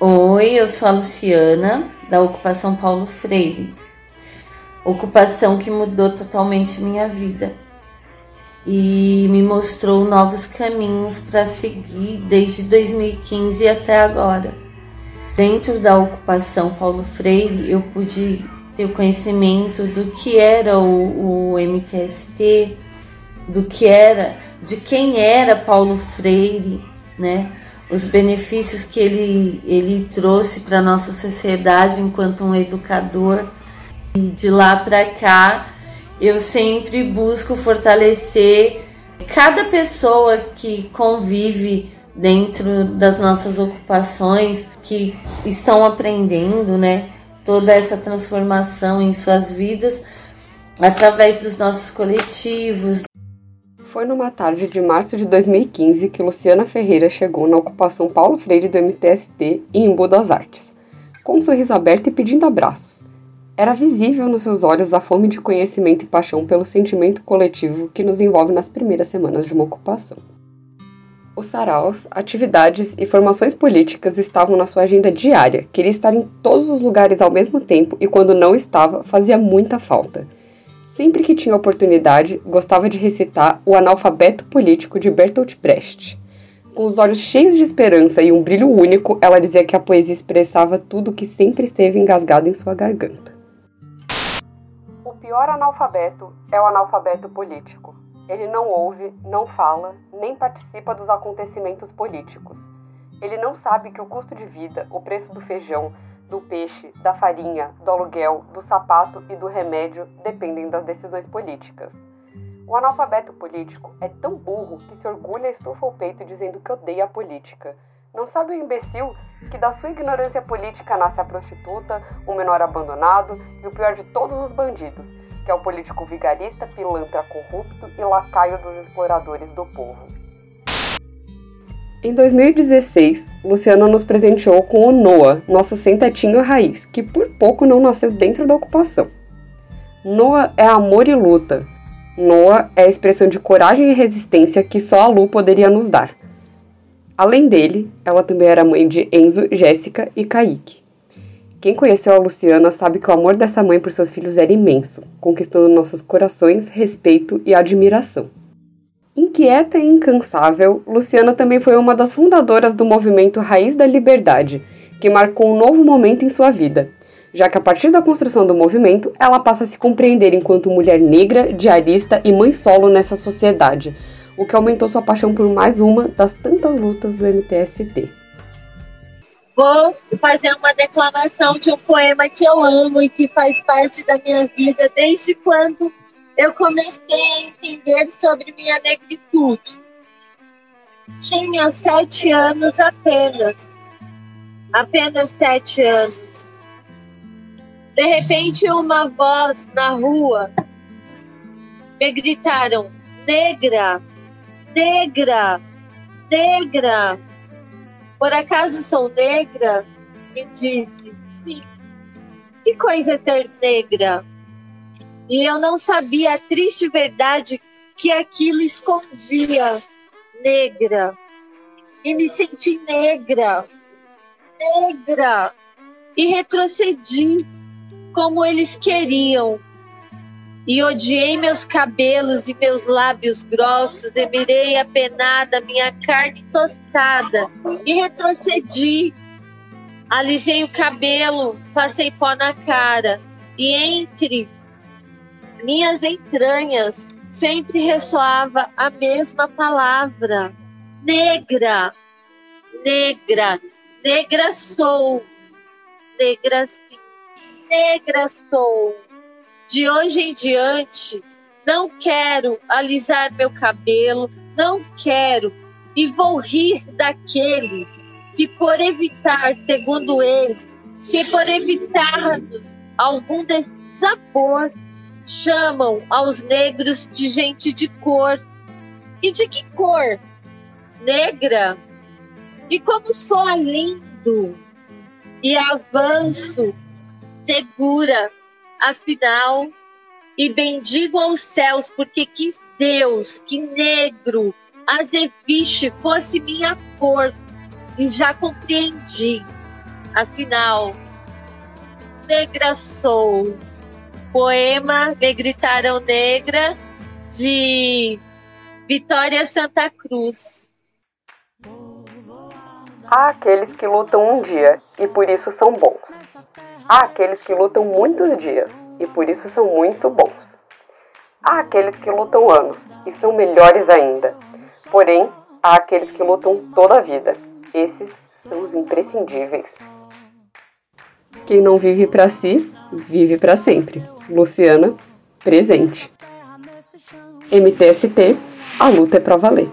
Oi, eu sou a Luciana, da ocupação Paulo Freire. Ocupação que mudou totalmente minha vida e me mostrou novos caminhos para seguir desde 2015 até agora. Dentro da ocupação Paulo Freire, eu pude ter o conhecimento do que era o, o MTST, do que era, de quem era Paulo Freire, né? Os benefícios que ele, ele trouxe para nossa sociedade enquanto um educador. E de lá para cá, eu sempre busco fortalecer cada pessoa que convive dentro das nossas ocupações, que estão aprendendo, né, toda essa transformação em suas vidas através dos nossos coletivos. Foi numa tarde de março de 2015 que Luciana Ferreira chegou na ocupação Paulo Freire do MTST em Embu das Artes, com um sorriso aberto e pedindo abraços. Era visível nos seus olhos a fome de conhecimento e paixão pelo sentimento coletivo que nos envolve nas primeiras semanas de uma ocupação. Os saraus, atividades e formações políticas estavam na sua agenda diária. Queria estar em todos os lugares ao mesmo tempo e, quando não estava, fazia muita falta. Sempre que tinha oportunidade, gostava de recitar o Analfabeto Político de Bertolt Brecht. Com os olhos cheios de esperança e um brilho único, ela dizia que a poesia expressava tudo o que sempre esteve engasgado em sua garganta pior analfabeto é o analfabeto político. Ele não ouve, não fala, nem participa dos acontecimentos políticos. Ele não sabe que o custo de vida, o preço do feijão, do peixe, da farinha, do aluguel, do sapato e do remédio dependem das decisões políticas. O analfabeto político é tão burro que se orgulha e estufa o peito dizendo que odeia a política. Não sabe o imbecil que da sua ignorância política nasce a prostituta, o menor abandonado e o pior de todos os bandidos, que é o político vigarista, pilantra corrupto e lacaio dos exploradores do povo. Em 2016, Luciano nos presenteou com o Noah, nosso sentatinho raiz, que por pouco não nasceu dentro da ocupação. Noah é amor e luta. Noah é a expressão de coragem e resistência que só a Lu poderia nos dar. Além dele, ela também era mãe de Enzo, Jéssica e Kaique. Quem conheceu a Luciana sabe que o amor dessa mãe por seus filhos era imenso, conquistando nossos corações, respeito e admiração. Inquieta e incansável, Luciana também foi uma das fundadoras do movimento Raiz da Liberdade, que marcou um novo momento em sua vida, já que a partir da construção do movimento, ela passa a se compreender enquanto mulher negra, diarista e mãe solo nessa sociedade, o que aumentou sua paixão por mais uma das tantas lutas do MTST. Vou fazer uma declamação de um poema que eu amo e que faz parte da minha vida desde quando eu comecei a entender sobre minha negritude. Tinha sete anos apenas. Apenas sete anos. De repente, uma voz na rua me gritaram: Negra, negra, negra. Por acaso sou negra? E disse, sim. Que coisa é ser negra? E eu não sabia a triste verdade que aquilo escondia. Negra. E me senti negra. Negra. E retrocedi como eles queriam e odiei meus cabelos e meus lábios grossos, e mirei apenada minha carne tostada, e retrocedi. Alisei o cabelo, passei pó na cara, e entre minhas entranhas sempre ressoava a mesma palavra: negra, negra, negra sou, negra sim, negra sou. De hoje em diante, não quero alisar meu cabelo, não quero e vou rir daqueles que, por evitar, segundo ele, que por evitar-nos algum desabor, chamam aos negros de gente de cor. E de que cor? Negra. E como soa lindo e avanço segura afinal, e bendigo aos céus, porque quis Deus que negro, azeviche, fosse minha cor, e já compreendi Afinal, Negra Sou, poema Me Gritaram Negra, de Vitória Santa Cruz. Há aqueles que lutam um dia e por isso são bons. Há aqueles que lutam muitos dias e por isso são muito bons. Há aqueles que lutam anos e são melhores ainda. Porém, há aqueles que lutam toda a vida. Esses são os imprescindíveis. Quem não vive para si, vive para sempre. Luciana, presente. MTST, a luta é para valer.